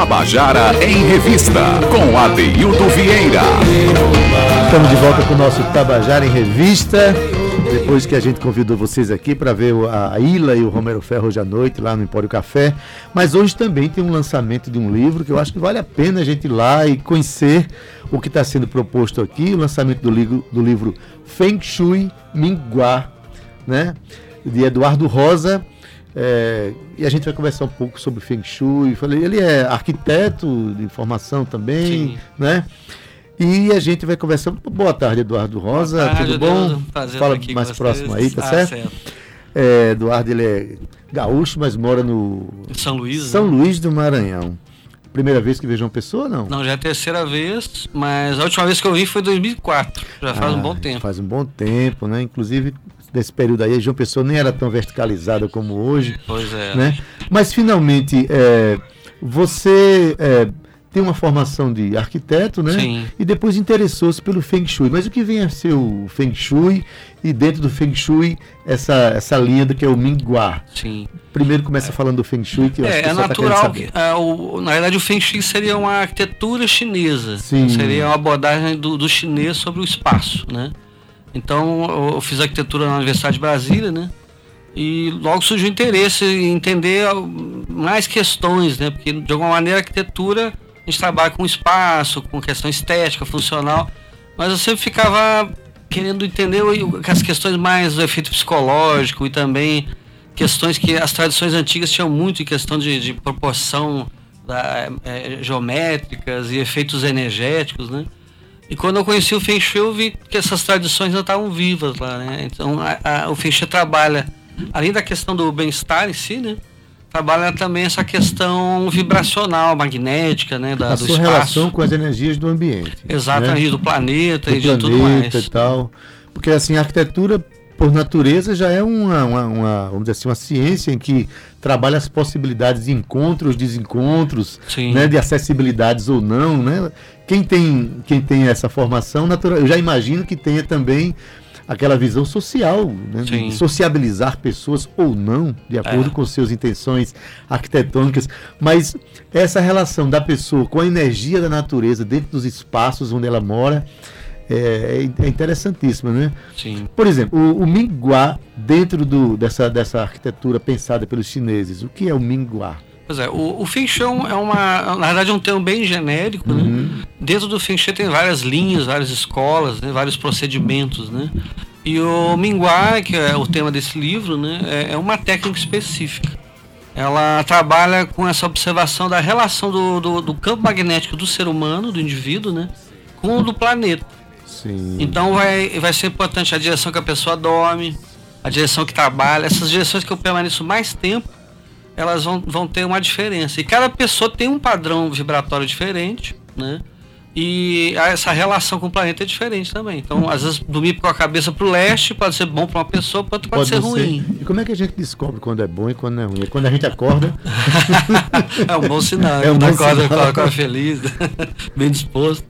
Tabajara em Revista, com Adeildo Vieira. Estamos de volta com o nosso Tabajara em Revista. Depois que a gente convidou vocês aqui para ver a Ilha e o Romero Ferro hoje à noite, lá no Empório Café. Mas hoje também tem um lançamento de um livro que eu acho que vale a pena a gente ir lá e conhecer o que está sendo proposto aqui. O lançamento do livro, do livro Feng Shui Minguá, né? de Eduardo Rosa. É, e a gente vai conversar um pouco sobre Feng Shui. Ele é arquiteto de formação também, Sim. né? E a gente vai conversar. Boa tarde, Eduardo Rosa. Tarde, Tudo bom? Fala mais próximo aí, tá ah, certo? certo. É, Eduardo, ele é gaúcho, mas mora no. São Luís. São né? Luís do Maranhão. Primeira vez que vejo uma pessoa, não? Não, já é a terceira vez, mas a última vez que eu vi foi em 2004. Já faz ah, um bom tempo. Faz um bom tempo, né? Inclusive, nesse período aí, a João Pessoa nem era tão verticalizada como hoje. Pois é. Né? Mas, finalmente, é, você é, tem uma formação de arquiteto, né? Sim. E depois interessou-se pelo Feng Shui. Mas o que vem a ser o Feng Shui e dentro do Feng Shui essa, essa linha do que é o Minghua? Sim. Primeiro começa é. falando do Feng Shui, que eu é, acho que é tá natural. Tá que, é, o, na verdade, o Feng Shui seria uma arquitetura chinesa. Sim. Seria uma abordagem do, do chinês sobre o espaço, né? Então, eu fiz arquitetura na Universidade de Brasília, né? E logo surgiu o interesse em entender mais questões, né? Porque, de alguma maneira, a arquitetura a gente trabalha com espaço, com questão estética, funcional, mas eu sempre ficava querendo entender as questões mais do efeito psicológico e também questões que as tradições antigas tinham muito em questão de, de proporção da, é, geométricas e efeitos energéticos, né? E quando eu conheci o Feng Shui, eu vi que essas tradições não estavam vivas lá, né? Então, a, a, o Feng Shui trabalha, além da questão do bem-estar em si, né? Trabalha também essa questão vibracional, magnética, né? Da, a sua espaço. relação com as energias do ambiente. Exatamente, né? do planeta do e planeta de tudo mais. e tal. Porque, assim, a arquitetura por natureza já é uma, uma, uma, vamos dizer assim, uma ciência em que trabalha as possibilidades de encontros, desencontros, né, de acessibilidades ou não, né? Quem tem, quem tem essa formação, natural, eu já imagino que tenha também aquela visão social, né, de sociabilizar pessoas ou não, de acordo é. com suas intenções arquitetônicas, mas essa relação da pessoa com a energia da natureza dentro dos espaços onde ela mora, é, é interessantíssima, né? Sim. Por exemplo, o, o Minguá, dentro do, dessa, dessa arquitetura pensada pelos chineses, o que é o Minguá? Pois é, o, o Feng Shui é uma, na verdade, é um termo bem genérico, né? uhum. Dentro do Feng Shui tem várias linhas, várias escolas, né? vários procedimentos, né? E o Minguá, que é o tema desse livro, né? É, é uma técnica específica. Ela trabalha com essa observação da relação do, do, do campo magnético do ser humano, do indivíduo, né? Com o do planeta. Sim. Então vai, vai ser importante a direção que a pessoa dorme, a direção que trabalha, essas direções que eu permaneço mais tempo, elas vão, vão ter uma diferença. E cada pessoa tem um padrão vibratório diferente, né? E essa relação com o planeta é diferente também. Então, às vezes, dormir com a cabeça para o leste pode ser bom para uma pessoa, para outra pode, pode ser ruim. E como é que a gente descobre quando é bom e quando é ruim? É quando a gente acorda. é um bom sinal. É um bom acorda, sinal. acorda feliz, bem disposto.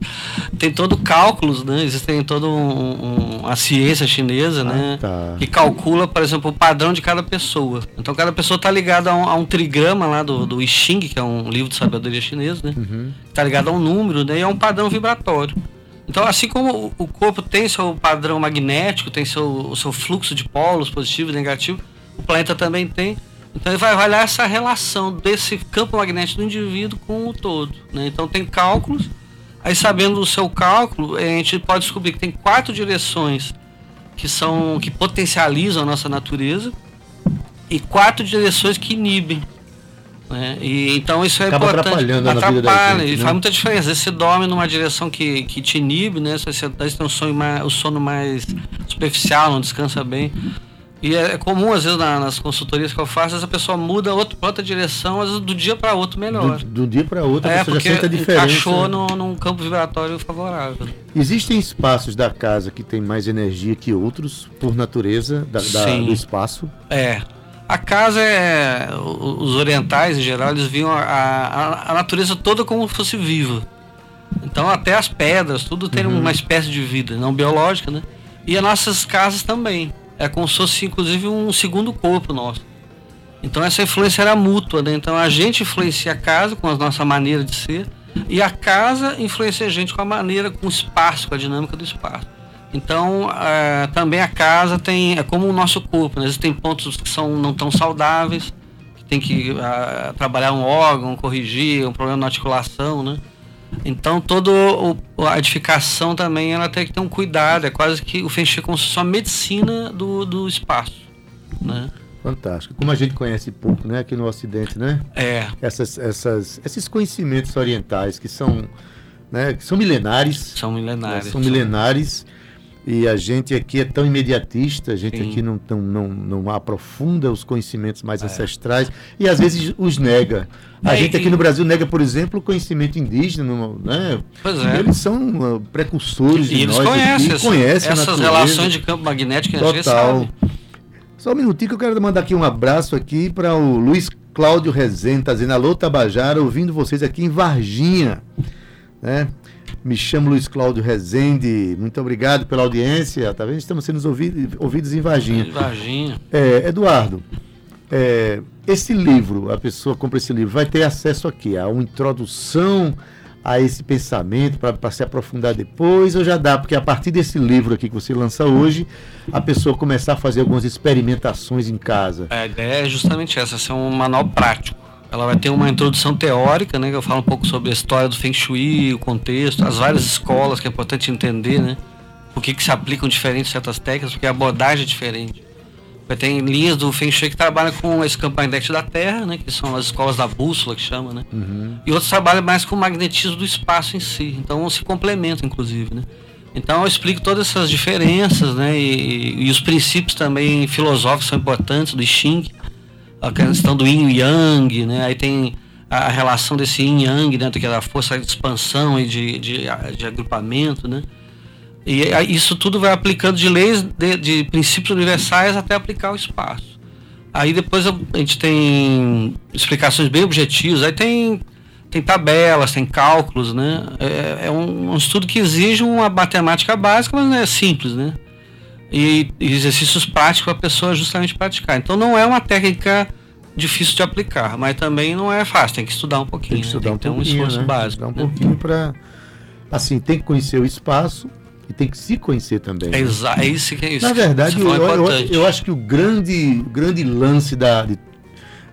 Tem todo cálculos, né? Existem toda um, um, a ciência chinesa, né? ah, né? Tá. Que calcula, por exemplo, o padrão de cada pessoa. Então, cada pessoa está ligada a, um, a um, trigrama lá do, do I Ching, que é um livro de sabedoria chinês, né? Uhum. Está ligado a um número, né? E é um padrão padrão vibratório. Então, assim como o corpo tem seu padrão magnético, tem seu, seu fluxo de polos positivo e negativo, o planeta também tem. Então, ele vai avaliar essa relação desse campo magnético do indivíduo com o todo. Né? Então, tem cálculos. Aí, sabendo o seu cálculo, a gente pode descobrir que tem quatro direções que são que potencializam a nossa natureza e quatro direções que inibem. Né? E, então isso é Acaba importante. Atrapalhando atrapalha, gente, e né? faz muita diferença. Às vezes você dorme numa direção que, que te inibe, né? Você tem um sono mais, o sono mais superficial, não descansa bem. E é, é comum, às vezes, na, nas consultorias que eu faço, essa pessoa muda outro, pra outra direção, às vezes do dia para outro melhor. Do, do dia para outro, a é, pessoa já sente a diferença. encaixou no, num campo vibratório favorável. Existem espaços da casa que tem mais energia que outros, por natureza da, da, do espaço? É. A casa é. Os orientais, em geral, eles viam a, a, a natureza toda como se fosse viva. Então, até as pedras, tudo tem uhum. uma espécie de vida, não biológica, né? E as nossas casas também. É como se fosse, inclusive, um segundo corpo nosso. Então essa influência era mútua, né? Então a gente influencia a casa com a nossa maneira de ser e a casa influencia a gente com a maneira, com o espaço, com a dinâmica do espaço. Então é, também a casa tem é como o nosso corpo, né? existem pontos que são não tão saudáveis, que tem que uh, trabalhar um órgão, corrigir um problema na articulação, né? Então toda a edificação também ela tem que ter um cuidado, é quase que o Feng Shui é como se fosse uma medicina do, do espaço, né? Fantástico. Como a gente conhece pouco, né, aqui no Ocidente, né? É. Essas, essas, esses conhecimentos orientais que são, né, que são milenares. São milenares. Né, são milenares. E a gente aqui é tão imediatista, a gente Sim. aqui não, não, não, não aprofunda os conhecimentos mais é. ancestrais e às vezes os nega. A é, gente aqui no Brasil nega, por exemplo, o conhecimento indígena, né? Pois é. Eles são uh, precursores e de eles nós conhecem, aqui, conhecem essas relações de campo magnético que Total. a gente sabe. Só um minutinho que eu quero mandar aqui um abraço aqui para o Luiz Cláudio Rezende, tá dizendo alô Tabajara, ouvindo vocês aqui em Varginha, né? Me chamo Luiz Cláudio Rezende, muito obrigado pela audiência, tá vendo? Estamos sendo ouvidos, ouvidos em Varginha. Em Varginha. É, Eduardo, é, esse livro, a pessoa compra esse livro, vai ter acesso aqui a uma introdução a esse pensamento para se aprofundar depois, ou já dá, porque a partir desse livro aqui que você lança hoje, a pessoa começar a fazer algumas experimentações em casa? A ideia é justamente essa, ser um manual prático. Ela vai ter uma introdução teórica, né, que eu falo um pouco sobre a história do Feng Shui, o contexto, as várias escolas, que é importante entender, né? Por que, que se aplicam diferentes certas técnicas, porque a abordagem é diferente. Tem linhas do Feng Shui que trabalham com esse campo magnético da Terra, né? Que são as escolas da bússola que chama, né? Uhum. E outros trabalham mais com o magnetismo do espaço em si. Então se complementam, inclusive, né? Então eu explico todas essas diferenças, né? E, e os princípios também filosóficos são importantes do Xing, a questão do Yin Yang, né? Aí tem a relação desse Yin Yang, né? Que é da força de expansão e de, de, de agrupamento, né? E isso tudo vai aplicando de leis, de, de princípios universais até aplicar o espaço. Aí depois a gente tem explicações bem objetivas, aí tem, tem tabelas, tem cálculos, né? É, é um, um, estudo que exige uma matemática básica, mas não é simples, né? E, e exercícios práticos para a pessoa justamente praticar. Então não é uma técnica difícil de aplicar, mas também não é fácil, tem que estudar um pouquinho. Tem que estudar né? tem um, um esforço né? básico. Estudar um né? pouquinho para. Assim, tem que conhecer o espaço, e tem que se conhecer também. É, é isso que é isso. Na verdade, eu, eu, eu, acho que o grande, grande lance da, de,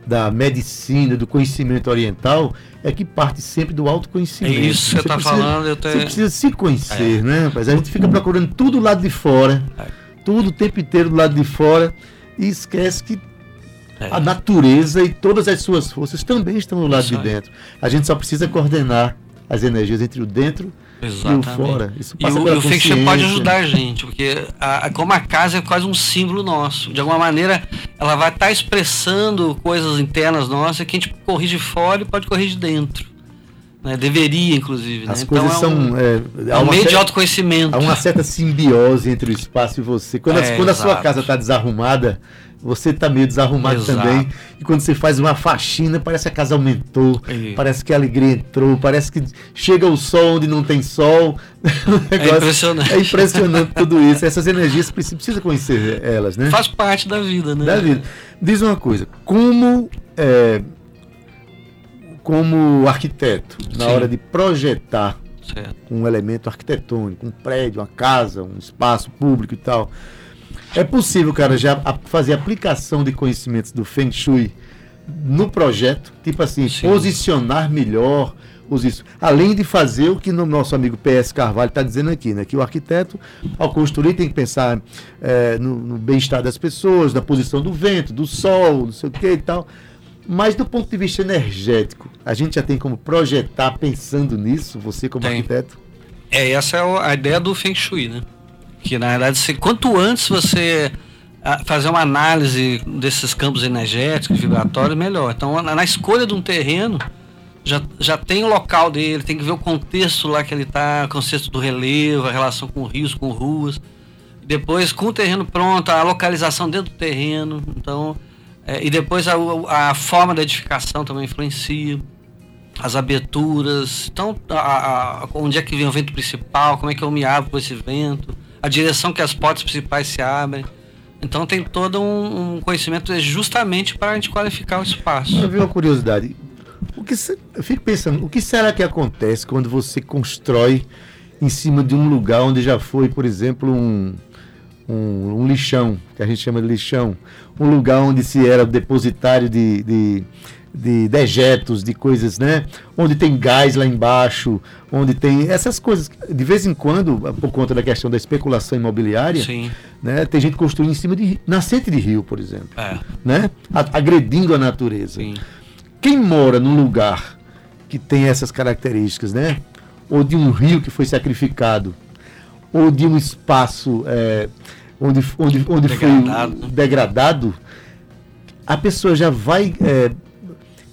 da medicina, do conhecimento oriental, é que parte sempre do autoconhecimento. É isso que você está falando. Eu te... Você precisa se conhecer, é. né? Mas a gente fica procurando tudo do lado de fora, é. Tudo o tempo inteiro do lado de fora, e esquece que é. a natureza e todas as suas forças também estão do lado isso de dentro. A gente só precisa coordenar as energias entre o dentro Exatamente. e o fora. Isso passa e o, o Shui pode ajudar a gente, porque a, como a casa é quase um símbolo nosso. De alguma maneira, ela vai estar tá expressando coisas internas nossas que a gente corrige fora e pode corrigir dentro. Né? Deveria, inclusive. Né? As né? coisas então, é um, são. É, é um meio certa, de autoconhecimento. Há uma certa simbiose entre o espaço e você. Quando, é, a, quando a sua casa está desarrumada, você está meio desarrumado Exato. também. E quando você faz uma faxina, parece que a casa aumentou, parece que a alegria entrou, parece que chega o sol onde não tem sol. é impressionante. É impressionante tudo isso. Essas energias precisa conhecer elas, né? Faz parte da vida, né? Da vida. Diz uma coisa, como é, como arquiteto, na Sim. hora de projetar certo. um elemento arquitetônico, um prédio, uma casa, um espaço público e tal, é possível, cara, já fazer aplicação de conhecimentos do Feng Shui no projeto, tipo assim, Sim. posicionar melhor os isso. Além de fazer o que no nosso amigo PS Carvalho está dizendo aqui, né? Que o arquiteto, ao construir, tem que pensar é, no, no bem-estar das pessoas, na posição do vento, do sol, não sei o que e tal. Mas do ponto de vista energético, a gente já tem como projetar pensando nisso, você como tem. arquiteto? É, essa é a ideia do Feng Shui, né? Que na verdade, se, quanto antes você ah, fazer uma análise desses campos energéticos, vibratórios, melhor. Então, na, na escolha de um terreno, já, já tem o local dele, tem que ver o contexto lá que ele está, o contexto do relevo, a relação com rios, com ruas. Depois, com o terreno pronto, a localização dentro do terreno. Então, é, e depois a, a forma da edificação também influencia. As aberturas. Então, a, a, onde é que vem o vento principal? Como é que eu me abro com esse vento? a direção que as portas principais se abrem. Então tem todo um, um conhecimento justamente para a gente qualificar o espaço. Eu vi uma curiosidade. O que, eu fico pensando, o que será que acontece quando você constrói em cima de um lugar onde já foi, por exemplo, um, um, um lixão, que a gente chama de lixão, um lugar onde se era depositário de, de, de dejetos, de coisas, né? Onde tem gás lá embaixo, onde tem essas coisas. De vez em quando, por conta da questão da especulação imobiliária, Sim. né? Tem gente construindo em cima de nascente de rio, por exemplo, É. né? Agredindo a natureza. Sim. Quem mora num lugar que tem essas características, né? Ou de um rio que foi sacrificado, ou de um espaço é, onde, onde, onde Degradado, foi degradado, a pessoa já vai é,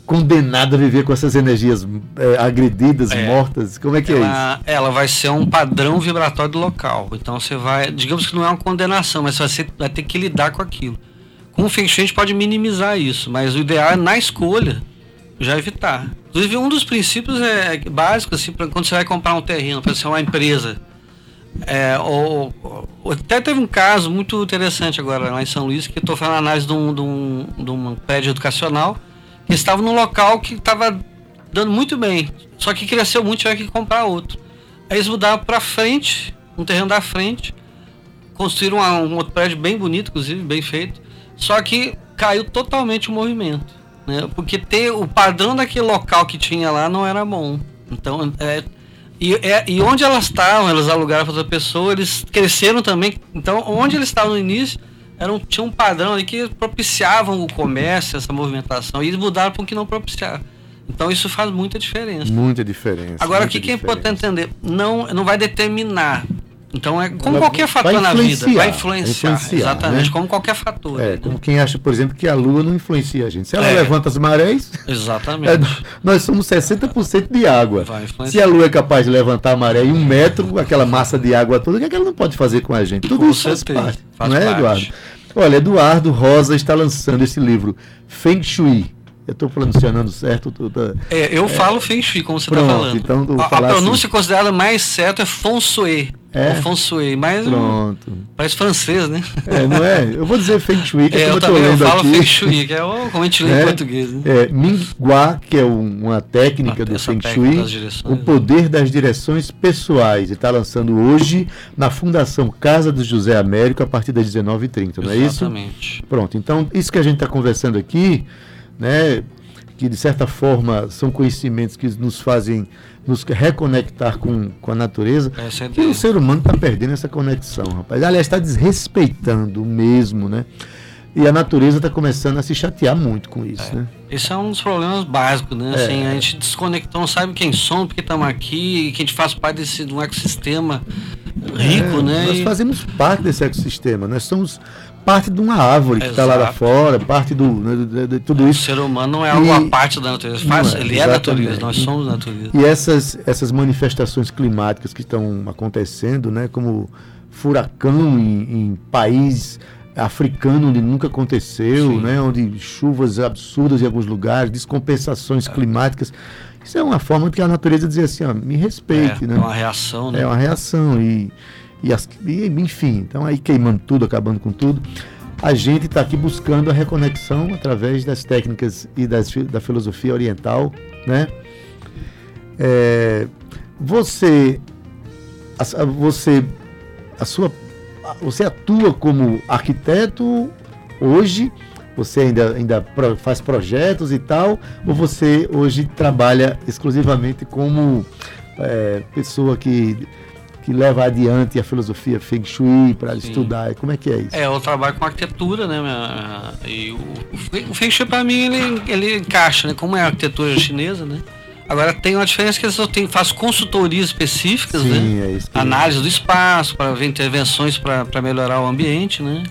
condenada a viver com essas energias é, agredidas, É. mortas. Como é que é isso? Ela, ela vai ser um padrão vibratório do local. Então você vai, digamos que não é uma condenação, mas você vai ter que lidar com aquilo. Com o Feng Shui a gente pode minimizar isso, mas o ideal é na escolha já evitar. Inclusive um dos princípios é básicos assim, pra quando você vai comprar um terreno para ser uma empresa. É, ou, ou- até teve um caso muito interessante agora lá em São Luís, que estou fazendo análise de um, de, um, de um prédio educacional que estava num local que estava dando muito bem, só que cresceu muito tiveram que comprar outro. Aí eles mudaram para frente, um terreno da frente, construíram uma- um outro prédio bem bonito, inclusive, bem feito, só que caiu totalmente o movimento, né? Porque ter o padrão daquele local que tinha lá não era bom. Então, é, e, é- e onde elas estavam, elas alugaram para outra pessoa, eles cresceram também. Então, onde eles estavam no início, era um, tinha um padrão ali que propiciavam o comércio, essa movimentação, e eles mudaram para o que não propiciava. Então, isso faz muita diferença. Muita diferença. Agora, o muita que, que é importante entender? Não, não vai determinar. Então, é como Vai- qualquer fator na vida, vai influenciar. influenciar, exatamente, né? como qualquer fator. É, né? como quem acha, por exemplo, que a Lua não influencia a gente. Se ela É. levanta as marés, Exatamente. É, nós somos 60% de água. Vai influenciar. Se a Lua é capaz de levantar a maré em um metro, aquela massa de água toda, o que, é que ela não pode fazer com a gente? Tudo Com isso faz parte. faz não é, parte. Eduardo? Olha, Eduardo Rosa está lançando esse livro, Feng Shui. Eu estou pronunciando certo? Tô- É, eu falo Feng Shui, como você está falando. então a, a pronúncia considerada mais certa é Feng Shui. É? Feng Shui, mas Pronto. parece francês, né? É, não é? Eu vou dizer Feng Shui, que é, É, eu eu também eu falo aqui. Feng Shui, que é o- como a gente lê É, em português. Né? É, Minghua, que é um- uma técnica Ah, do Feng Shui, o né? poder das direções pessoais. E está lançando hoje na Fundação Casa do José Américo a partir das 19h30, não é isso? Exatamente. Pronto, então isso que a gente está conversando aqui, né, que de certa forma são conhecimentos que nos fazem nos reconectar com, com a natureza, é a que o ser humano está perdendo essa conexão, rapaz. Aliás, está desrespeitando mesmo, né? E a natureza está começando a se chatear muito com isso, né? Esse é um dos problemas básicos, né? É. Assim, a gente desconectou, não sabe quem somos, porque estamos aqui, que a gente faz parte desse, de um ecossistema rico, É, né? Nós E- fazemos parte desse ecossistema, nós somos parte de uma árvore que está lá, lá Exato. fora, parte do, né, de, de- de tudo O isso. ser humano não é algo à parte da natureza. Faz, Não é, ele é natureza, nós somos natureza. E essas, essas manifestações climáticas que estão acontecendo, né, como furacão em, em país africano onde nunca aconteceu, Sim. né, onde chuvas absurdas em alguns lugares, descompensações climáticas. Isso é uma forma que a natureza dizer assim, ó, me respeite, é, né? é uma reação, né? É uma reação e, e, as- enfim, então aí queimando tudo, acabando com tudo. A gente está aqui buscando a reconexão através das técnicas e das, da filosofia oriental, né? É, você, a, você, a sua, você atua como arquiteto hoje? Você ainda, ainda faz projetos e tal? Ou você hoje trabalha exclusivamente como é, pessoa que, que leva adiante a filosofia Feng Shui para estudar? Como é que é isso? É, eu trabalho com arquitetura, né? minha- e o, o Fe- o Feng Shui para mim ele, ele encaixa, né? Como é arquitetura chinesa, né? Agora tem uma diferença que eu tenho, faço consultorias específicas, né? Sim, é isso. Análise do espaço, para ver intervenções para melhorar o ambiente, né?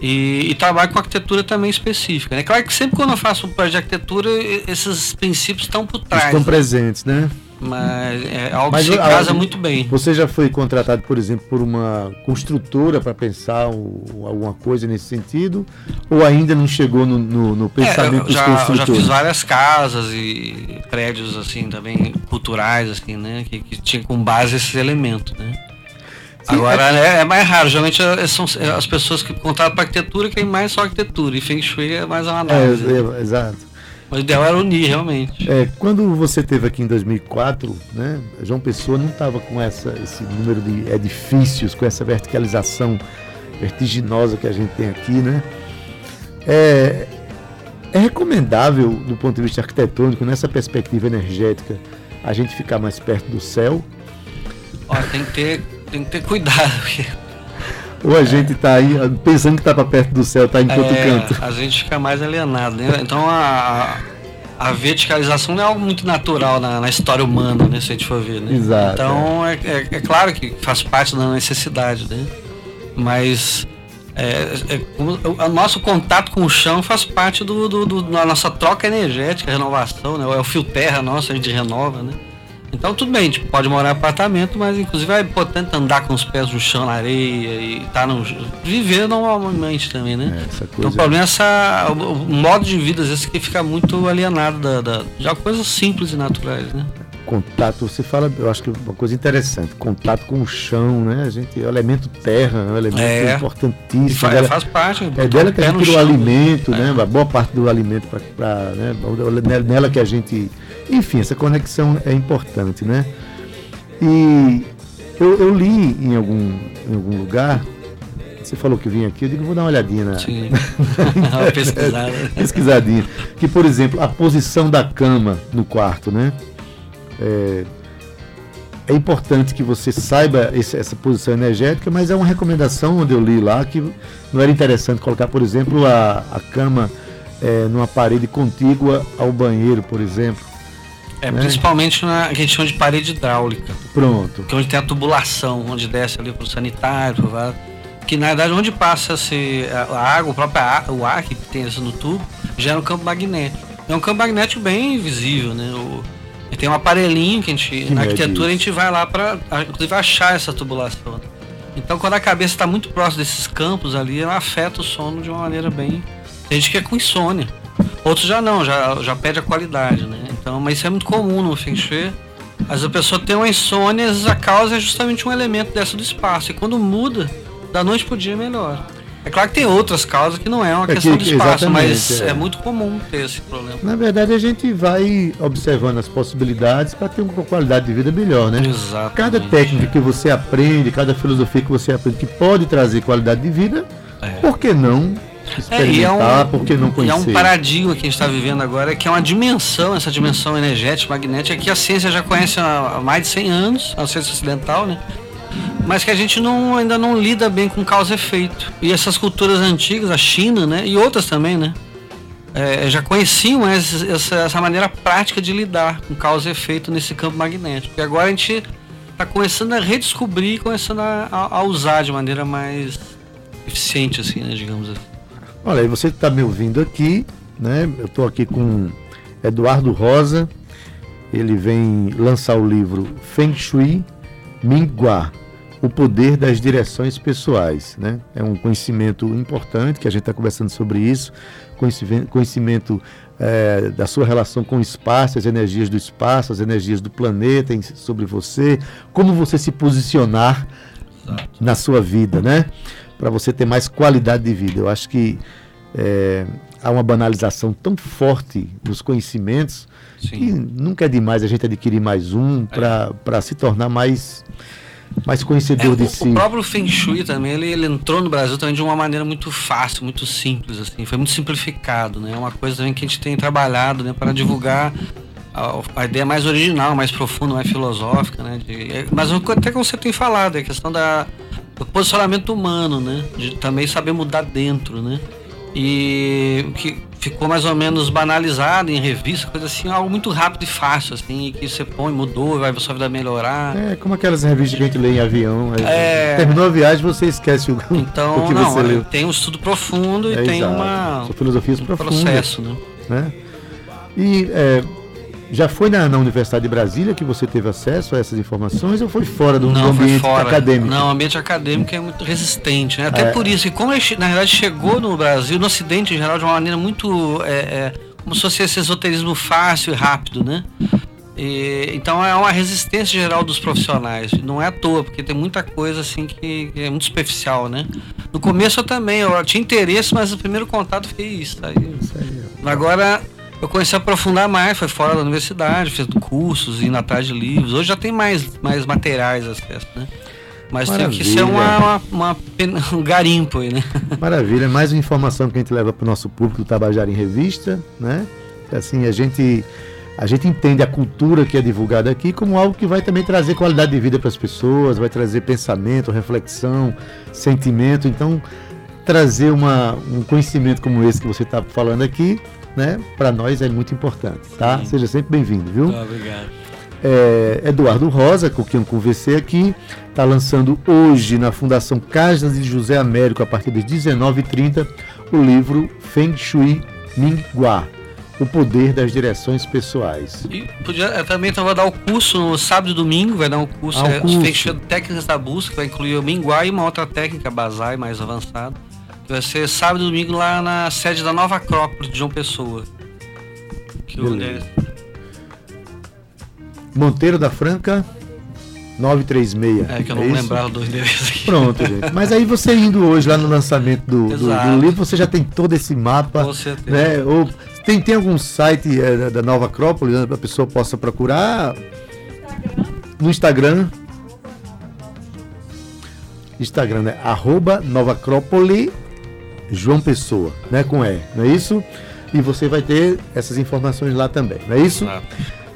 E, e trabalho com arquitetura também específica. É claro que sempre quando eu faço um projeto de arquitetura, esses princípios estão por trás. Estão né? presentes, né? Mas é algo Mas que se a- casa muito bem. Você já foi contratado, por exemplo, por uma construtora para pensar o- alguma coisa nesse sentido? Ou ainda não chegou no, no- no É, pensamento eu dos já, eu já construtores? fiz várias casas e prédios assim também culturais assim, né, que, que tinha com base esses elementos, né? Agora é, é, mais raro, geralmente é, são as pessoas que contaram para arquitetura que mais só arquitetura, e Feng Shui é mais uma análise. É, é, exato. O ideal era unir, realmente. É, quando você esteve aqui em 2004, né, João Pessoa não estava com essa, esse número de edifícios, com essa verticalização vertiginosa que a gente tem aqui, né? É, é recomendável, do ponto de vista arquitetônico, nessa perspectiva energética, a gente ficar mais perto do céu? Olha, tem que ter, tem que ter cuidado. Ou a gente está aí pensando que está para perto do céu, está em outro é, canto. A gente fica mais alienado, né? Então a, a verticalização não é algo muito natural na, na, história humana, né? Se a gente for ver, né? Exato. Então é, é, é claro que faz parte da necessidade, né? Mas é, é, o, nosso contato com o chão faz parte do, do, do, da nossa troca energética, renovação, né? É o fio terra nosso, a gente renova, né? Então tudo bem, gente pode morar em apartamento, mas inclusive é importante andar com os pés no chão, na areia e estar tá no. viver normalmente também, né? É, então o problema é essa, o, o, modo de vida, às vezes, que fica muito alienado da, da, de coisas simples e naturais, né? contato, você fala, eu acho que é uma coisa interessante, contato com o chão, né? A gente, o elemento terra é um elemento é, importantíssimo. Faz, dela, faz parte. É dela que a gente tira o alimento, né? A boa parte do alimento para, né? Nela que a gente, enfim, essa conexão é importante, né? E eu, eu li em algum, em algum lugar você falou que vinha aqui, eu digo, vou dar uma olhadinha na. Sim. pesquisada. Pesquisadinha. Que, por exemplo, a posição da cama no quarto, né? É, é importante que você saiba esse, essa posição energética, mas é uma recomendação onde eu li lá que não era interessante colocar, por exemplo, a, a cama é, numa parede contígua ao banheiro, por exemplo. É, né? principalmente na que a gente chama de parede hidráulica. Pronto. Que é onde tem a tubulação, onde desce ali para o sanitário, que na verdade onde passa -se a água, o próprio ar, o ar que tem no tubo, gera um campo magnético. É um campo magnético bem visível, né? O, tem um aparelhinho que a gente, que na arquitetura, a gente vai lá para, inclusive, achar essa tubulação. Então, quando a cabeça está muito próxima desses campos ali, ela afeta o sono de uma maneira bem. Tem gente que é com insônia. Outros já não, já, já perde a qualidade, né? Então, mas isso é muito comum no Feng Shui. Mas a pessoa tem uma insônia, a causa é justamente um elemento dessa do espaço. E quando muda, da noite pro dia melhora. É claro que tem outras causas que não é uma é questão que, do espaço, mas é. é. muito comum ter esse problema. Na verdade, a gente vai observando as possibilidades para ter uma qualidade de vida melhor, né? Exatamente. Cada técnica que você aprende, cada filosofia que você aprende que pode trazer qualidade de vida, é. por que não experimentar, é, é um, por que não conhecer? é um paradigma que a gente está vivendo agora, que é uma dimensão, essa dimensão energética, magnética, que a ciência já conhece há mais de 100 anos, a ciência ocidental, né? mas que a gente não, ainda não lida bem com causa e efeito. E essas culturas antigas, a China, né, e outras também, né, é, já conheciam essa, essa, maneira prática de lidar com causa e efeito nesse campo magnético. E agora a gente está começando a redescobrir, começando a, a, usar de maneira mais eficiente, assim, né, digamos assim. Olha, e você que está me ouvindo aqui, né, eu estou aqui com Eduardo Rosa, ele vem lançar o livro Feng Shui Mingua, o poder das direções pessoais. Né? É um conhecimento importante que a gente está conversando sobre isso, conhecimento, conhecimento é, da sua relação com o espaço, as energias do espaço, as energias do planeta sobre você, como você se posicionar Exato. na sua vida, né? Para você ter mais qualidade de vida. Eu acho que é, há uma banalização tão forte dos conhecimentos Sim. que nunca é demais a gente adquirir mais um para é. se tornar mais mais conhecedor é, de o, si. O próprio Feng Shui também, ele, ele entrou no Brasil também de uma maneira muito fácil, muito simples, assim, foi muito simplificado, né? É uma coisa também que a gente tem trabalhado, né, para divulgar a, ideia mais original, mais profunda, mais filosófica, né? De, é, mas até que você tem falado, é a questão da, do posicionamento humano, né? De também saber mudar dentro, né? E que ficou mais ou menos banalizado em revista, coisa assim, algo muito rápido e fácil, assim, que você põe, mudou, vai a sua vida melhorar. É, como aquelas revistas que a gente lê em avião. É... Terminou a viagem, você esquece o, então, o que não, você leu. Tem um estudo profundo é, e tem exato. uma. São filosofias um profundas. processo, né? né? E é, já foi na, na, Universidade de Brasília que você teve acesso a essas informações ou foi fora do, não, ambiente fora. acadêmico? Não, o ambiente acadêmico é muito resistente, né? Até é. por isso, e como na verdade chegou no Brasil, no Ocidente em geral, de uma maneira muito. É, é, como se fosse esse esoterismo fácil e rápido, né? E, então é uma resistência geral dos profissionais. Não é à toa, porque tem muita coisa assim que, que é muito superficial, né? No começo eu também, eu tinha interesse, mas o primeiro contato foi isso. Aí, isso aí. Agora eu comecei a aprofundar mais, foi fora da universidade, fiz cursos, indo atrás de livros. Hoje já tem mais, mais materiais acesso, né? Mas Maravilha. tem que ser uma, uma, uma, um garimpo aí, né? Maravilha, mais uma informação que a gente leva para o nosso público do Tabajara em Revista, né? Assim, a gente a gente entende a cultura que é divulgada aqui como algo que vai também trazer qualidade de vida para as pessoas, vai trazer pensamento, reflexão, sentimento. Então, trazer uma, um conhecimento como esse que você está falando aqui, né, para nós é muito importante, tá? Sim. Seja sempre bem-vindo, viu? Muito obrigado. É, Eduardo Rosa, com quem eu conversei aqui, está lançando hoje na Fundação Casas de José Américo, a partir das 19h30, o livro Feng Shui Minghua o poder das direções pessoais. E podia, também então vai dar o curso no sábado e domingo, vai dar um curso, ah, um é, curso. técnicas da busca, vai incluir o Minguá e uma outra técnica, Bazai, mais avançada. Vai ser sábado e domingo lá na sede da Nova Acrópole de João Pessoa. Que Monteiro da Franca 936. É que eu não é lembrava dois endereços aqui. Pronto, gente. Mas aí você indo hoje lá no lançamento do, do, do livro, você já tem todo esse mapa. Com certeza. Né? Ou tem, tem algum site é, da Nova Acrópole onde a pessoa possa procurar? No Instagram. Instagram, né? Arroba Nova Acrópole João Pessoa, né? Com E, não é isso? E você vai ter essas informações lá também, não é isso? Ah.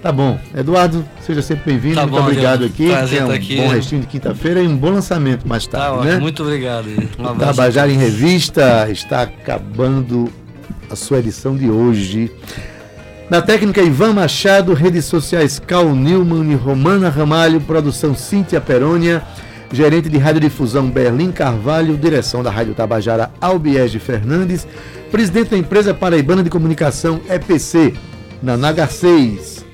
Tá bom. Eduardo, seja sempre bem-vindo. Tá muito bom, obrigado aqui. Tenha um aqui. bom restinho de quinta-feira e um bom lançamento mais tá tarde. Tá né? Muito obrigado. Um Tabajara em Revista está acabando a sua edição de hoje. Na técnica Ivan Machado, redes sociais Cal Newman e Romana Ramalho, produção Cíntia Perônia, gerente de radiodifusão Berlim Carvalho, direção da Rádio Tabajara Albiege Fernandes, presidente da empresa paraibana de comunicação EPC, na Naga 6.